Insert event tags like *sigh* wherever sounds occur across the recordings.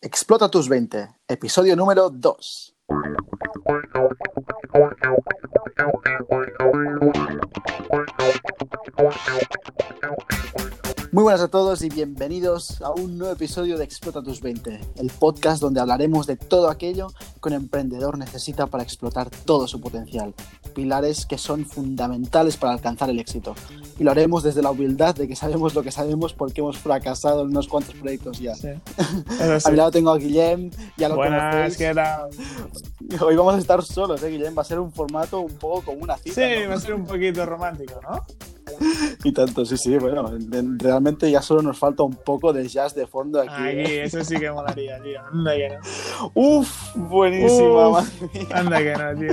Explota tus 20, episodio número 2. Muy buenas a todos y bienvenidos a un nuevo episodio de Explota tus 20, el podcast donde hablaremos de todo aquello que un emprendedor necesita para explotar todo su potencial, pilares que son fundamentales para alcanzar el éxito. Y lo haremos desde la humildad de que sabemos lo que sabemos porque hemos fracasado en unos cuantos proyectos ya. Sí. *laughs* A mi lado tengo a Guillem, ya lo Buenas, conocéis. ¿qué tal? *laughs* Hoy vamos a estar solos, ¿eh, Guillem? Va a ser un formato un poco como una cita. Sí, ¿no? va a ser un poquito romántico, ¿no? *laughs* Y tanto, sí, sí, bueno, en- realmente ya solo nos falta un poco de jazz de fondo aquí. Aquí, ¿eh? eso sí que molaría, tío. Anda que no. Uf, buenísima, Uf. madre mía. Anda que no, tío.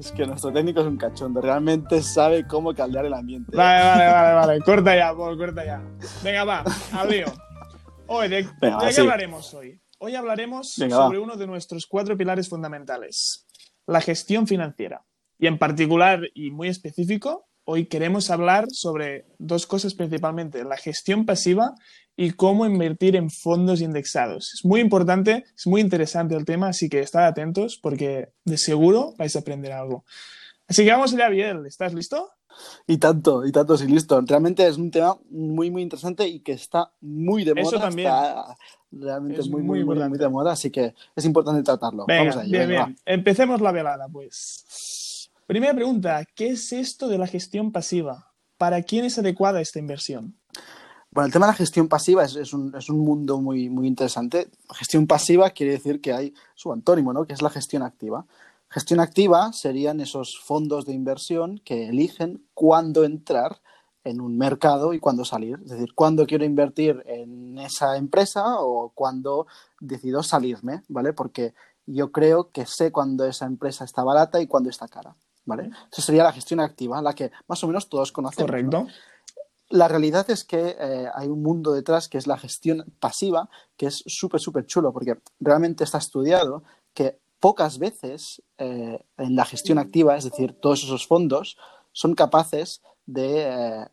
Es que nuestro técnico es un cachondo, realmente sabe cómo caldear el ambiente. ¿eh? Vale, vale, vale, vale. Corta ya, Paul, corta ya. Venga, va, al lío. Hoy, ¿de, Venga, de qué sí. hablaremos hoy? Hoy hablaremos Venga, sobre va. uno de nuestros cuatro pilares fundamentales, la gestión financiera. Y en particular y muy específico, hoy queremos hablar sobre dos cosas principalmente, la gestión pasiva y cómo invertir en fondos indexados. Es muy importante, es muy interesante el tema, así que estad atentos porque de seguro vais a aprender algo. Así que vamos allá, Biel. ¿Estás listo? Y tanto, y tanto, sí, listo. Realmente es un tema muy, muy interesante y que está muy de moda. Eso también. Está realmente Es muy, muy muy, muy, de moda, así que es importante tratarlo. Venga, Vamos a ello, bien, venga, bien. Empecemos la velada, pues. Primera pregunta, ¿qué es esto de la gestión pasiva? ¿Para quién es adecuada esta inversión? Bueno, el tema de la gestión pasiva es, un mundo muy, muy interesante. Gestión pasiva quiere decir que hay su antónimo, ¿no? Que es la gestión activa. Gestión activa serían esos fondos de inversión que eligen cuándo entrar en un mercado y cuándo salir. Es decir, cuándo quiero invertir en esa empresa o cuándo decido salirme, ¿vale? Porque yo creo que sé cuándo esa empresa está barata y cuándo está cara, ¿vale? Esa sería la gestión activa, la que más o menos todos conocemos. ¿no? Correcto. La realidad es que eh, hay un mundo detrás que es la gestión pasiva, que es súper, súper chulo, porque realmente está estudiado que pocas veces eh, en la gestión activa, es decir, todos esos fondos, son capaces de, eh,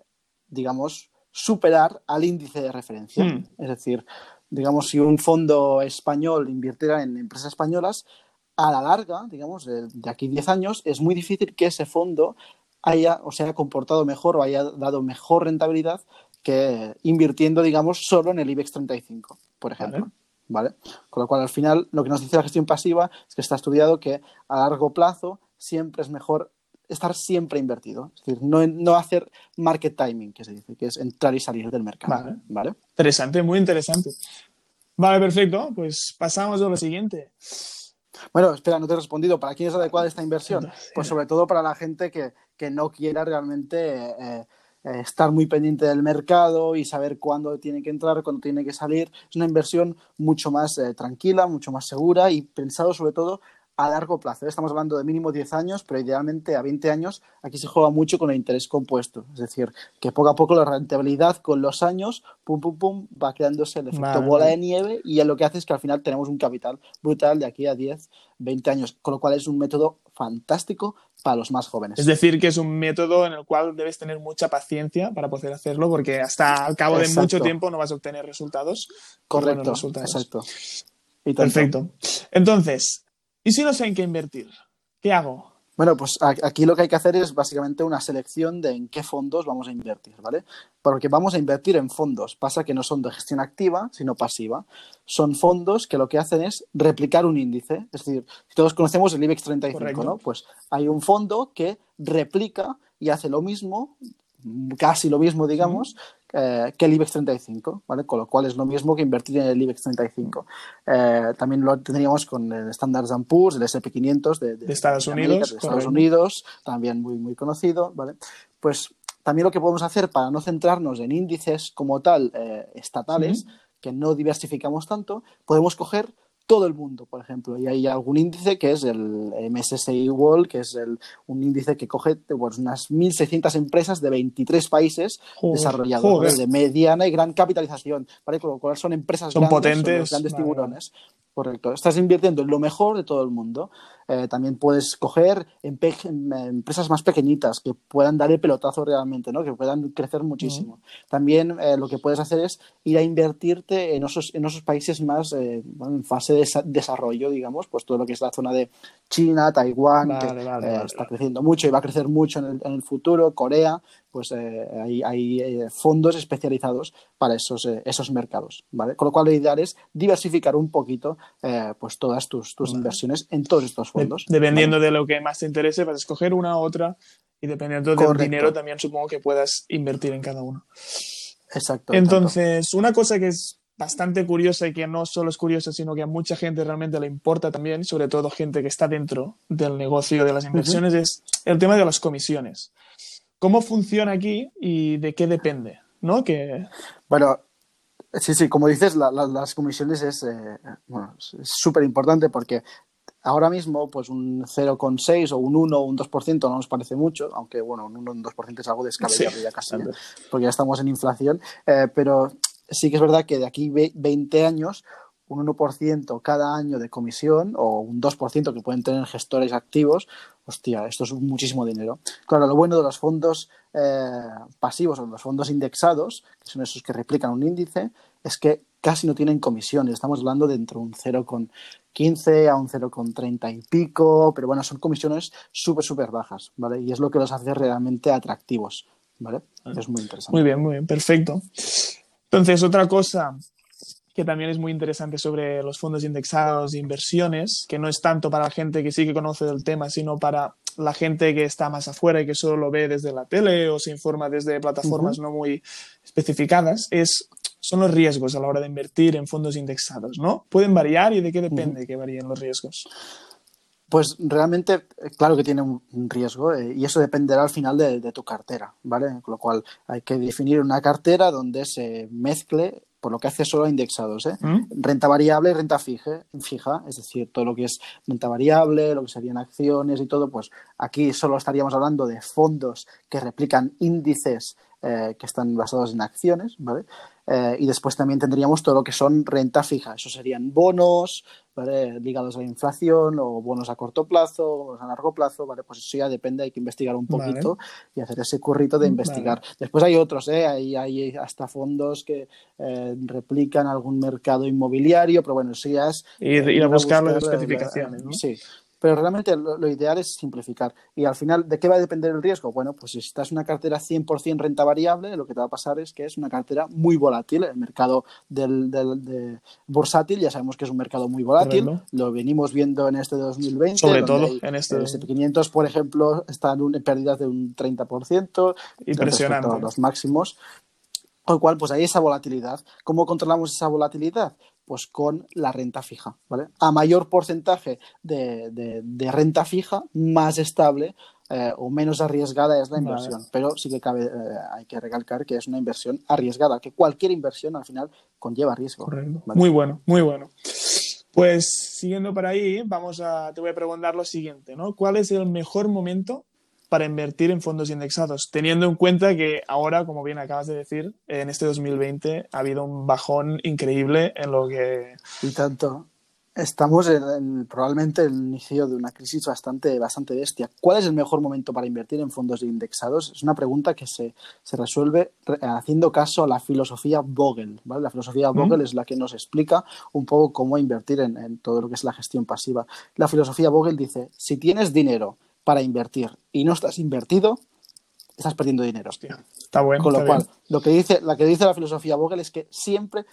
digamos, superar al índice de referencia. Hmm. Es decir, digamos, si un fondo español invirtiera en empresas españolas, a la larga, digamos, de, de aquí 10 años, es muy difícil que ese fondo haya o se haya comportado mejor o haya dado mejor rentabilidad que invirtiendo, digamos, solo en el IBEX 35, por ejemplo. Vale. ¿Vale? Con lo cual, al final, lo que nos dice la gestión pasiva es que está estudiado que a largo plazo siempre es mejor estar siempre invertido. Es decir, no, no hacer market timing, que se dice, que es entrar y salir del mercado. Vale. ¿Vale? Interesante, muy interesante. Vale, perfecto. Pues pasamos a lo siguiente. Bueno, espera, no te he respondido. ¿Para quién es adecuada esta inversión? *laughs* Pues sobre todo para la gente que, que no quiera realmente eh, eh, estar muy pendiente del mercado y saber cuándo tiene que entrar, cuándo tiene que salir. Es una inversión mucho más eh, tranquila, mucho más segura y pensado sobre todo a largo plazo. Estamos hablando de mínimo 10 años, pero idealmente a 20 años aquí se juega mucho con el interés compuesto. Es decir, que poco a poco la rentabilidad con los años, pum, pum, pum, va creándose el efecto Vale, bola de nieve y lo que hace es que al final tenemos un capital brutal de aquí a 10, 20 años, con lo cual es un método fantástico para los más jóvenes. Es decir, que es un método en el cual debes tener mucha paciencia para poder hacerlo, porque hasta al cabo de mucho tiempo no vas a obtener resultados. Correcto, resultados. exacto. Y. Perfecto. Entonces, ¿y si no sé en qué invertir? ¿Qué hago? Bueno, pues aquí lo que hay que hacer es básicamente una selección de en qué fondos vamos a invertir, ¿vale? Porque vamos a invertir en fondos. Pasa que no son de gestión activa, sino pasiva. Son fondos que lo que hacen es replicar un índice. Es decir, todos conocemos el IBEX 35, Correcto. ¿no? Pues hay un fondo que replica y hace lo mismo, casi lo mismo, digamos, eh, que el IBEX 35, ¿vale? Con lo cual es lo mismo que invertir en el IBEX 35. Eh, también lo tendríamos con el Standard Poor's, el SP500 de, De Estados América, Unidos, Estados. Unidos, también muy, muy conocido, ¿vale? Pues también lo que podemos hacer para no centrarnos en índices como tal eh, estatales, que no diversificamos tanto, podemos coger todo el mundo, por ejemplo. Y hay algún índice que es el MSCI World, que es el, un índice que coge pues, unas 1.600 empresas de 23 países Joder, desarrollados, de mediana y gran capitalización, ¿vale? Con lo cual son empresas Son grandes, potentes, los grandes tiburones. Correcto. Estás invirtiendo en lo mejor de todo el mundo. Eh, también puedes coger empresas más pequeñitas que puedan dar el pelotazo realmente, ¿no? que puedan crecer muchísimo. También eh, lo que puedes hacer es ir a invertirte en esos, en esos países más en fase de desarrollo, digamos, pues todo lo que es la zona de China, Taiwán, que está creciendo mucho y va a crecer mucho en el, futuro, Corea, pues hay, hay fondos especializados para esos, esos mercados, ¿vale? Con lo cual lo ideal es diversificar un poquito eh, pues todas tus, tus inversiones en todos estos fondos. dependiendo de lo que más te interese, vas a escoger una u otra y dependiendo del dinero también supongo que puedas invertir en cada uno. Exacto. Entonces, una cosa que es bastante curiosa y que no solo es curiosa, sino que a mucha gente realmente le importa también, sobre todo gente que está dentro del negocio de las inversiones, es el tema de las comisiones. ¿Cómo funciona aquí y de qué depende? ¿No? Que... Bueno, Sí, sí, como dices, las comisiones es eh, súper importante porque ahora mismo pues un 0,6 o un 1 o un 2% no nos parece mucho, aunque bueno, un 1 o un 2% es algo descabellado ya casi, porque ya estamos en inflación, eh, pero sí que es verdad que de aquí 20 años un 1% cada año de comisión o un 2% que pueden tener gestores activos, hostia, esto es muchísimo dinero. Claro, lo bueno de los fondos eh, pasivos o los fondos indexados, que son esos que replican un índice, es que casi no tienen comisiones. Estamos hablando de entre un 0,15 a un 0,30 y pico, pero bueno, son comisiones súper, súper bajas, ¿vale? Y es lo que los hace realmente atractivos, ¿vale? Es muy interesante. Muy bien, muy bien, perfecto. Entonces, otra cosa que también es muy interesante sobre los fondos indexados de inversiones, que no es tanto para la gente que sí que conoce del tema, sino para la gente que está más afuera y que solo lo ve desde la tele o se informa desde plataformas no muy especificadas, es, son los riesgos a la hora de invertir en fondos indexados, ¿no? ¿Pueden variar y de qué depende que varíen los riesgos? Pues realmente, claro que tiene un riesgo eh, y eso dependerá al final de, de, tu cartera, ¿vale? Con lo cual hay que definir una cartera donde se mezcle por lo que hace solo indexados, ¿eh? ¿Mm? Renta variable y renta fija, fija, es decir, todo lo que es renta variable, lo que serían acciones y todo, pues aquí solo estaríamos hablando de fondos que replican índices eh, que están basados en acciones, ¿vale? Eh, y después también tendríamos todo lo que son renta fija, eso serían bonos, ¿vale? Ligados a la inflación o bonos a corto plazo, bonos a largo plazo, ¿vale? Pues eso ya depende, hay que investigar un poquito y hacer ese currito de investigar. Después hay otros, ¿eh? Hay, hay hasta fondos que eh, replican algún mercado inmobiliario, pero bueno, eso ya es... Ir, a buscar, las especificaciones, ¿no? Sí, pero realmente lo, ideal es simplificar. Y al final, ¿de qué va a depender el riesgo? Bueno, pues si estás en una cartera 100% renta variable, lo que te va a pasar es que es una cartera muy volátil. El mercado del, de bursátil ya sabemos que es un mercado muy volátil. Lo venimos viendo en este 2020. Sobre todo en este. El SP500, por ejemplo, están en pérdidas de un 30%. Impresionante. Los máximos. Con lo cual, pues hay esa volatilidad. ¿Cómo controlamos esa volatilidad? pues con la renta fija, ¿vale? A mayor porcentaje de, renta fija, más estable eh, o menos arriesgada es la inversión. Pero sí que cabe, eh, hay que recalcar que es una inversión arriesgada, que cualquier inversión al final conlleva riesgo. Muy bueno, muy bueno. Pues siguiendo por ahí, vamos a, te voy a preguntar lo siguiente, ¿no? ¿Cuál es el mejor momento para invertir en fondos indexados, teniendo en cuenta que ahora, como bien acabas de decir, en este 2020 ha habido un bajón increíble en lo que... Y tanto. Estamos en, probablemente en el inicio de una crisis bastante, bastante bestia. ¿Cuál es el mejor momento para invertir en fondos indexados? Es una pregunta que se, se resuelve haciendo caso a la filosofía Vogel. ¿vale? La filosofía Vogel es la que nos explica un poco cómo invertir en, en todo lo que es la gestión pasiva. La filosofía Vogel dice, si tienes dinero para invertir y no estás invertido, estás perdiendo dinero. está bueno. Con lo cual, lo que dice, la que dice la filosofía Vogel es que siempre,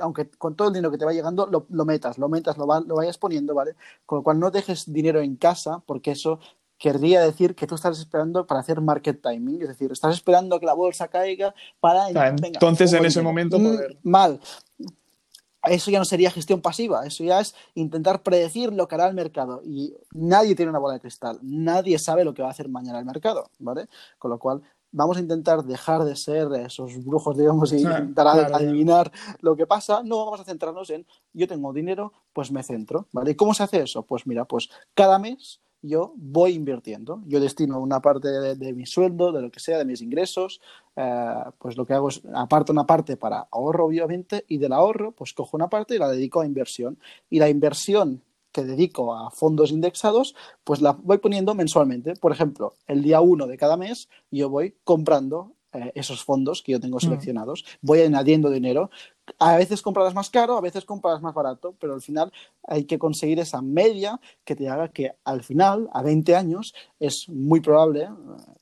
aunque con todo el dinero que te va llegando, lo, metas, lo metas, lo, lo vayas poniendo, ¿vale? Con lo cual no dejes dinero en casa, porque eso querría decir que tú estás esperando para hacer market timing, es decir, estás esperando que la bolsa caiga para... entonces, en ese momento poder... Mal eso ya no sería gestión pasiva, eso ya es intentar predecir lo que hará el mercado. Y nadie tiene una bola de cristal, nadie sabe lo que va a hacer mañana el mercado, ¿vale? Con lo cual, vamos a intentar dejar de ser esos brujos, digamos, y *laughs* intentar adivinar lo que pasa. No, vamos a centrarnos en yo tengo dinero, pues me centro, ¿vale? ¿Y cómo se hace eso? Pues mira, pues cada mes yo voy invirtiendo. Yo destino una parte de, mi sueldo, de lo que sea, de mis ingresos, eh, pues lo que hago es aparto una parte para ahorro, obviamente, y del ahorro, pues cojo una parte y la dedico a inversión. Y la inversión que dedico a fondos indexados, pues la voy poniendo mensualmente. Por ejemplo, el día 1 de cada mes yo voy comprando eh, esos fondos que yo tengo seleccionados, voy añadiendo dinero. A veces comprarás más caro, a veces comprarás más barato, pero al final hay que conseguir esa media que te haga que al final, a 20 años, es muy probable, eh,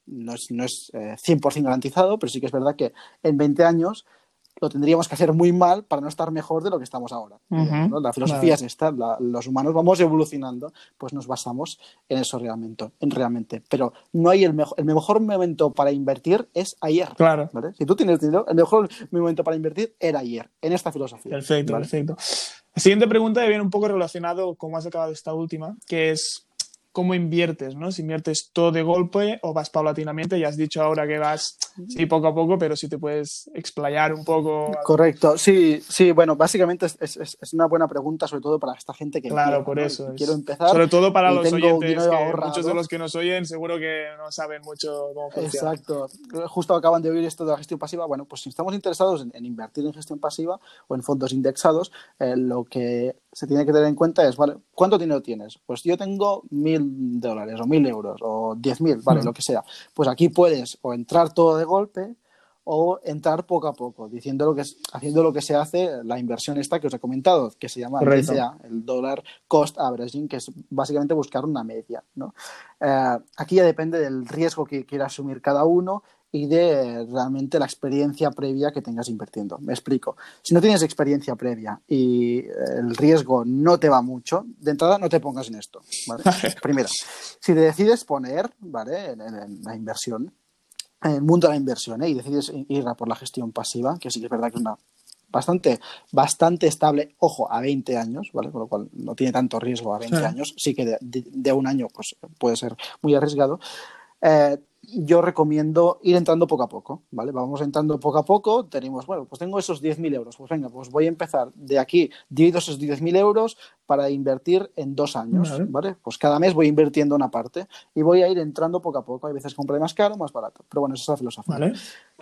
no es, no es 100% garantizado, pero sí que es verdad que en 20 años lo tendríamos que hacer muy mal para no estar mejor de lo que estamos ahora. La filosofía es esta, los humanos vamos evolucionando, pues nos basamos en eso realmente. En realmente. Pero no hay el mejor, el mejor momento para invertir es ayer. Claro. Si tú tienes dinero, el mejor momento para invertir era ayer, en esta filosofía. Perfecto, perfecto. La siguiente pregunta viene un poco relacionado, como has acabado esta última, que es cómo inviertes, ¿no? Si inviertes todo de golpe o vas paulatinamente, ya has dicho ahora que vas, sí, poco a poco, pero si te puedes explayar un poco. Correcto, sí, sí, bueno, básicamente es, es, es una buena pregunta, sobre todo para esta gente que Claro, por eso. Quiero empezar. Sobre todo para los oyentes, que muchos de los que nos oyen seguro que no saben mucho cómo funciona. Exacto, justo acaban de oír esto de la gestión pasiva. Bueno, pues si estamos interesados en, invertir en gestión pasiva o en fondos indexados, eh, lo que se tiene que tener en cuenta es, ¿vale? ¿Cuánto dinero tienes? Pues yo tengo mil dólares o mil euros o diez mil, ¿vale? Lo que sea. Pues aquí puedes o entrar todo de golpe o entrar poco a poco, diciendo lo que es, haciendo lo que se hace, la inversión esta que os he comentado, que se llama DCA, el Dollar Cost Averaging, que es básicamente buscar una media. ¿no? Eh, aquí ya depende del riesgo que quiera asumir cada uno y de realmente la experiencia previa que tengas invirtiendo. Me explico. Si no tienes experiencia previa y el riesgo no te va mucho, de entrada no te pongas en esto. ¿vale? *laughs* Primero, si te decides poner ¿vale? en, la inversión, en el mundo de la inversión, ¿eh? y decides ir a por la gestión pasiva, que sí que es verdad que es una bastante, bastante estable, ojo, a 20 años, ¿vale? Con lo cual no tiene tanto riesgo a 20 años, sí que de, de, un año pues, puede ser muy arriesgado. Eh, yo recomiendo ir entrando poco a poco, ¿vale? Vamos entrando poco a poco, tenemos, bueno, pues tengo esos 10.000 euros, pues venga, pues voy a empezar de aquí, divido esos 10.000 euros para invertir en dos años, vale. Pues cada mes voy invirtiendo una parte y voy a ir entrando poco a poco, hay veces compré más caro, más barato, pero bueno, esa es la filosofía. Vale.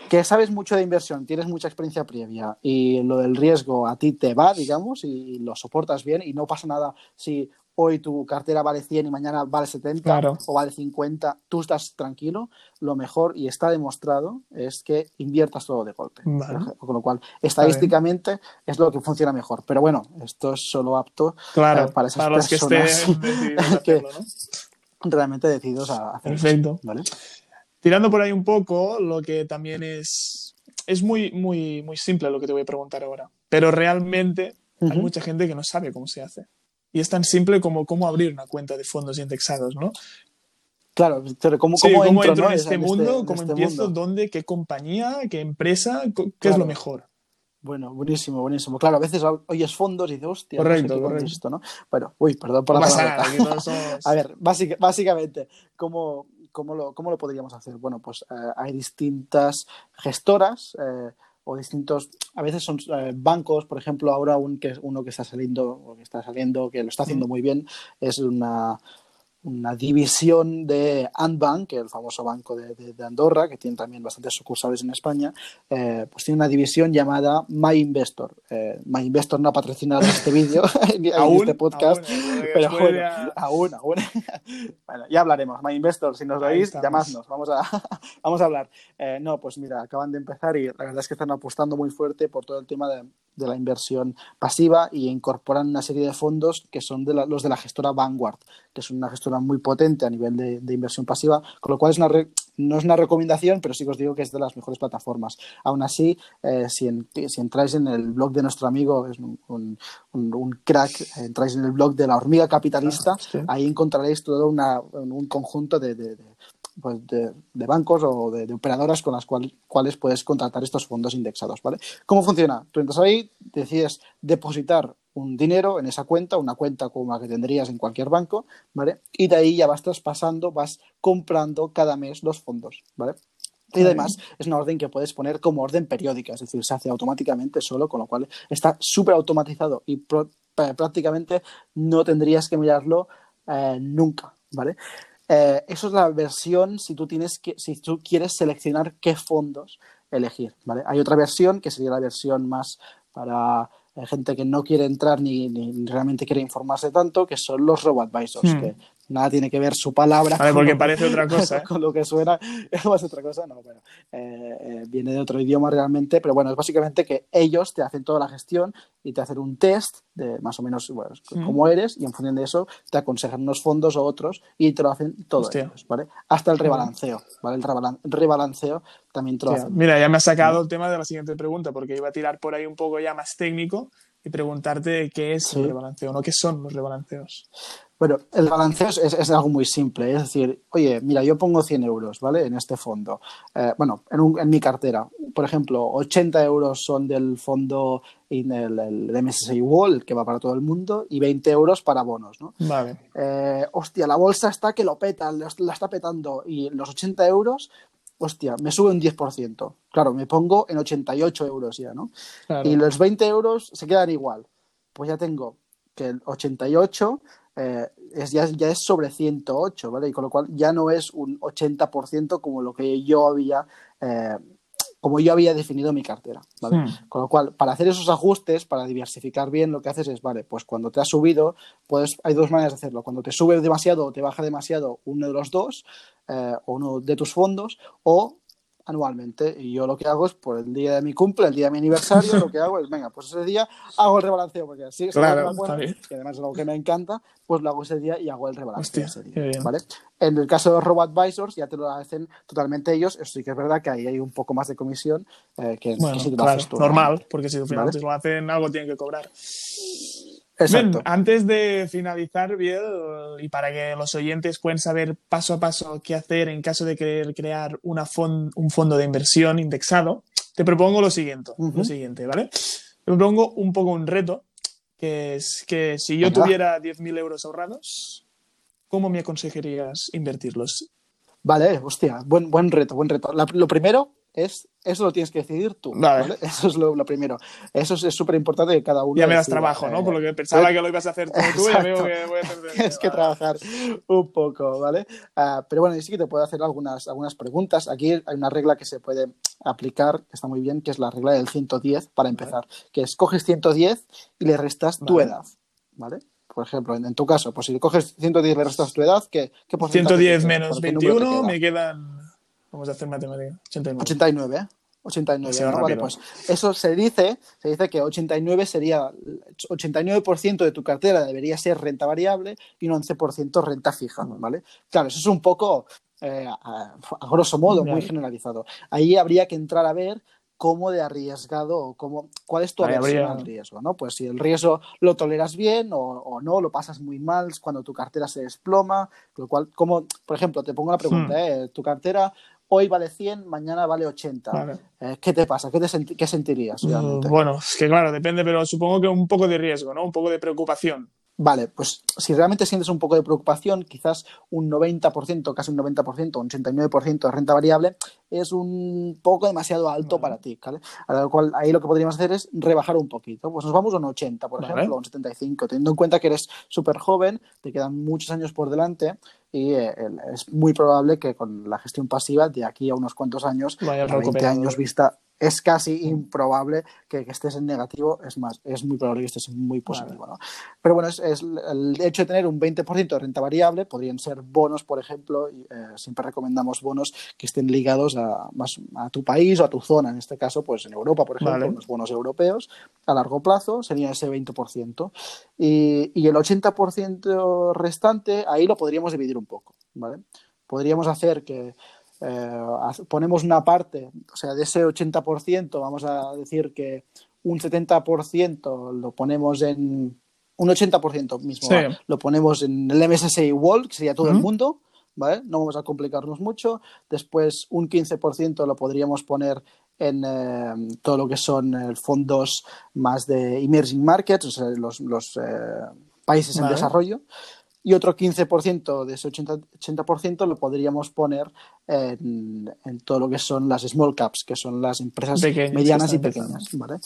Que sabes mucho de inversión, tienes mucha experiencia previa y lo del riesgo a ti te va, digamos, y lo soportas bien y no pasa nada si hoy tu cartera vale 100 y mañana vale 70 o vale 50, tú estás tranquilo, lo mejor y está demostrado es que inviertas todo de golpe. Con lo cual, estadísticamente es lo que funciona mejor. Pero bueno, esto es solo apto eh, para esas personas *laughs* que, realmente decididos a hacer Perfecto. Tirando por ahí un poco, lo que también es, es muy, muy, muy simple lo que te voy a preguntar ahora. Pero realmente hay mucha gente que no sabe cómo se hace. Y es tan simple como cómo abrir una cuenta de fondos indexados, ¿no? Claro, pero ¿cómo, entro, en este mundo? ¿Cómo este empiezo? ¿Dónde? ¿Qué compañía? ¿Qué empresa? ¿Qué es lo mejor? Bueno, buenísimo, buenísimo. Claro, a veces oyes fondos y dices, hostia, correcto, no correcto. esto, ¿no? Bueno, uy, perdón por la palabra. *laughs* A ver, básicamente, ¿cómo, cómo, lo, ¿cómo lo podríamos hacer? Bueno, pues eh, hay distintas gestoras. Eh, o distintos, a veces son eh, bancos, por ejemplo, ahora un, que, uno que está saliendo, o que está saliendo, que lo está haciendo muy bien, es una, una división de Andbank, el famoso banco de, de, Andorra, que tiene también bastantes sucursales en España, eh, pues tiene una división llamada My Investor. Eh, My Investor no ha patrocinado este vídeo, *laughs* este podcast, pero bueno, aún, aún. *laughs* bueno, ya hablaremos. My Investor, si nos oís, llamadnos, vamos a, *laughs* vamos a hablar. Eh, no, pues mira, acaban de empezar y la verdad es que están apostando muy fuerte por todo el tema de, de la inversión pasiva y incorporan una serie de fondos que son de los de la gestora Vanguard, que es una gestora muy potente a nivel de, inversión pasiva, con lo cual es una no es una recomendación, pero sí que os digo que es de las mejores plataformas. Aún así, eh, si, si, entráis en el blog de nuestro amigo, es un, un, crack, entráis en el blog de la hormiga capitalista, ah, ahí encontraréis todo una, un conjunto de, de, pues de, bancos o de, operadoras con las cuales puedes contratar estos fondos indexados, ¿vale? ¿Cómo funciona? Tú entras ahí, decides depositar un dinero en esa cuenta, una cuenta como la que tendrías en cualquier banco, ¿vale? Y de ahí ya vas traspasando, vas comprando cada mes los fondos, ¿vale? Y además es una orden que puedes poner como orden periódica, es decir, se hace automáticamente solo, con lo cual está súper automatizado y prácticamente no tendrías que mirarlo eh, nunca, ¿vale? Eh, eso es la versión si tú tienes que, si tú quieres seleccionar qué fondos elegir, ¿vale? Hay otra versión que sería la versión más para hay gente que no quiere entrar ni, ni realmente quiere informarse tanto, que son los robo-advisors, Hmm. que nada tiene que ver su palabra porque parece otra cosa. ¿eh? *laughs* con lo que suena, *laughs* es otra cosa, no, bueno, eh, eh, viene de otro idioma realmente, pero bueno, es básicamente que ellos te hacen toda la gestión y te hacen un test de más o menos bueno, Mm. cómo eres y en función de eso te aconsejan unos fondos o otros y te lo hacen todo Hostia. ellos, ¿vale? Hasta el rebalanceo, ¿vale? El rebalan- rebalanceo también te lo hacen. Mira, ya me ha sacado el tema de la siguiente pregunta, porque iba a tirar por ahí un poco ya más técnico y preguntarte qué es Sí. el rebalanceo, ¿no? ¿Qué son los rebalanceos? Bueno, el balanceo es, es algo muy simple, es decir, oye, mira, yo pongo 100 euros, ¿vale? En este fondo. Eh, bueno, en, un- en mi cartera, por ejemplo, 80 euros son del fondo en el, el MSCI Wall, que va para todo el mundo, y 20 euros para bonos, ¿no? Vale. Eh, hostia, la bolsa está que lo peta, la está petando, y los 80 euros, hostia, me sube un 10%. Claro, me pongo en 88 euros ya, ¿no? Claro. y los 20 euros se quedan igual. Pues ya tengo que el 88 eh, es, ya, ya es sobre 108, ¿vale? Y con lo cual ya no es un 80% como lo que yo había, eh, como yo había definido mi cartera, ¿vale? Hmm. Con lo cual, para hacer esos ajustes, para diversificar bien, lo que haces es, vale, pues cuando te ha subido, pues hay dos maneras de hacerlo. Cuando te sube demasiado o te baja demasiado uno de los dos, eh, o uno de tus fondos, o anualmente. Y yo lo que hago es, por el día de mi cumple, el día de mi aniversario, lo que hago es, venga, pues ese día hago el rebalanceo, porque así es Claro, que además es algo que me encanta, pues lo hago ese día y hago el rebalanceo Hostia, ese día. ¿vale? En el caso de los robo-advisors ya te lo hacen totalmente ellos, eso sí que es verdad que ahí hay un poco más de comisión eh, que, Bueno, que si te lo claro, haces tú. ¿no? normal, porque si al final Vale. te lo hacen, algo tienen que cobrar. Exacto. Bien, antes de finalizar, Biel, y para que los oyentes puedan saber paso a paso qué hacer en caso de querer crear una fon- un fondo de inversión indexado, te propongo lo siguiente, lo siguiente, ¿vale? Te propongo un poco un reto, que es que si yo Venga. tuviera 10.000 euros ahorrados, ¿cómo me aconsejarías invertirlos? Vale, hostia, buen, buen reto, buen reto. La- lo primero es, eso lo tienes que decidir tú. Vale. ¿vale? *laughs* Eso es lo, lo primero. Eso es súper importante que cada uno. Ya me das decida, trabajo, ¿no? eh, Por lo que pensaba eh, que lo ibas a hacer tú, ya veo exacto. que voy a perder. *laughs* Tienes que trabajar un poco, ¿vale? Ah, pero bueno, yo sí que te puedo hacer algunas, algunas preguntas. Aquí hay una regla que se puede aplicar, que está muy bien, que es la regla del 110 para empezar, que es coges 110 y le restas tu Vale. edad, ¿vale? Por ejemplo, en, en tu caso, pues si le coges 110 y le restas tu edad, ¿qué, qué porcentaje 110 te queda? menos ¿Qué número te 21, queda? me quedan. Vamos a hacer matemática. 89. 89, ¿eh? 89, Se va ¿no? Vale, pues eso se dice, se dice que 89 sería 89% de tu cartera debería ser renta variable y un 11% renta fija, ¿vale? Claro, eso es un poco eh, a, a grosso modo, muy generalizado. Ahí habría que entrar a ver cómo de arriesgado o cómo, cuál es tu aversión al riesgo, ¿no? Pues si el riesgo lo toleras bien o, o no, lo pasas muy mal cuando tu cartera se desploma, lo cual, como, por ejemplo, te pongo la pregunta, Hmm. ¿eh? Tu cartera hoy vale 100, mañana vale 80. Vale. Eh, ¿Qué te pasa? ¿Qué, te senti- qué sentirías realmente? Mm, Bueno, es que claro, depende, pero supongo que un poco de riesgo, ¿no? Un poco de preocupación. Vale, pues si realmente sientes un poco de preocupación, quizás un 90%, casi un 90%, un 89% de renta variable es un poco demasiado alto Vale. para ti, ¿vale? A lo cual ahí lo que podríamos hacer es rebajar un poquito. Pues nos vamos a un 80, por Vale. ejemplo, a un 75, teniendo en cuenta que eres súper joven, te quedan muchos años por delante y eh, es muy probable que con la gestión pasiva de aquí a unos cuantos años, a 20 recuperando. años vista, es casi improbable que, que estés en negativo, es más, es muy probable que estés muy positivo, ¿no? Pero bueno, es, es el hecho de tener un 20% de renta variable, podrían ser bonos, por ejemplo, y, eh, siempre recomendamos bonos que estén ligados a, más, a tu país o a tu zona, en este caso, pues en Europa, por ejemplo, Vale. unos bonos europeos, a largo plazo sería ese 20%. Y, y el 80% restante, ahí lo podríamos dividir un poco, ¿vale? Podríamos hacer que eh, ponemos una parte, o sea, de ese 80%, vamos a decir que un 70% lo ponemos en un 80% mismo, lo ponemos en el MSCI World, que sería todo el mundo, ¿vale? No vamos a complicarnos mucho. Después un 15% lo podríamos poner en eh, todo lo que son eh, fondos más de emerging markets, o sea, los, los, eh, países en desarrollo. Y otro 15% de ese 80%, 80% lo podríamos poner en, en todo lo que son las small caps, que son las empresas Pequeñas medianas y pequeñas. ¿vale?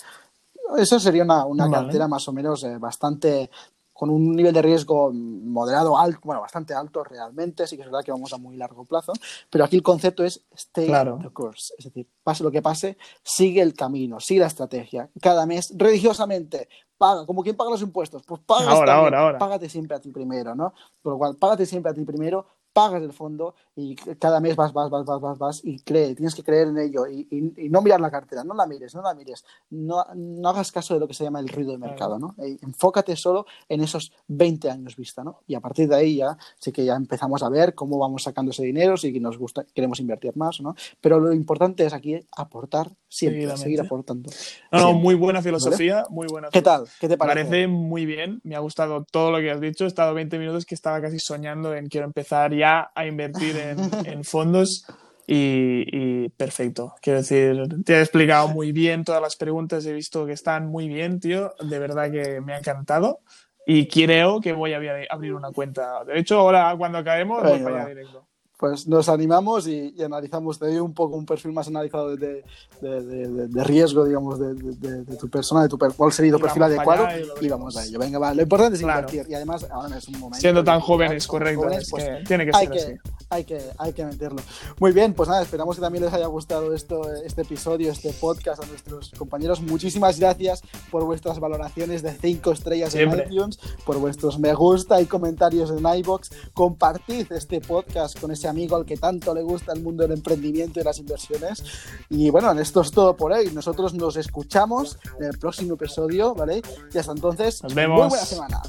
Eso sería una, una Vale. cartera más o menos eh, bastante con un nivel de riesgo moderado, alto, bueno, bastante alto realmente, sí que es verdad que vamos a muy largo plazo, pero aquí el concepto es stay Claro. the course, es decir, pase lo que pase, sigue el camino, sigue la estrategia. Cada mes, religiosamente, paga, como quien paga los impuestos, pues pagas Ahora, también, ahora, ahora. págate siempre a ti primero, ¿no? Por lo cual, págate siempre a ti primero, pagas el fondo y cada mes vas, vas, vas, vas, vas, vas y cree, tienes que creer en ello y, y- y no mirar la cartera, no la mires, no la mires, no, no hagas caso de lo que se llama el ruido de mercado, ¿no? Eh, enfócate solo en esos 20 años vista, ¿no? Y a partir de ahí ya sí que ya empezamos a ver cómo vamos sacando ese dinero, si nos gusta, queremos invertir más, ¿no? Pero lo importante es aquí aportar siempre, seguir aportando. No, no, Siempre. muy buena filosofía, muy buena. ¿Qué tal? ¿Qué te parece? parece muy bien, me ha gustado todo lo que has dicho. He estado 20 minutos que estaba casi soñando en quiero empezar ya a invertir en, *laughs* en fondos y, y perfecto. Quiero decir, te he explicado muy bien todas las preguntas, he visto que están muy bien, tío. De verdad que me ha encantado y creo que voy a abrir- una cuenta. De hecho, ahora cuando acabemos voy para allá directo. Pues nos animamos y, y analizamos, te doy un poco un perfil más analizado de, de, de- de- de riesgo, digamos, de, tu persona, de tu per- cuál sería tu Y perfil adecuado allá y vamos a ello. Venga, va. Lo importante es Claro. invertir y además ahora es un momento. Siendo tan jóvenes, correcto, jóvenes, es pues, que tiene que hay ser que, así. Hay que, hay que meterlo. Muy bien, pues nada, esperamos que también les haya gustado esto, este episodio, este podcast a nuestros compañeros. Muchísimas gracias por vuestras valoraciones de 5 estrellas Siempre. en iTunes, por vuestros me gusta y comentarios en iBox. Compartid este podcast con ese amigo al que tanto le gusta el mundo del emprendimiento y las inversiones. Y bueno, esto es todo por hoy. Nosotros nos escuchamos en el próximo episodio, ¿vale? Y hasta entonces, Nos vemos. muy buena semana.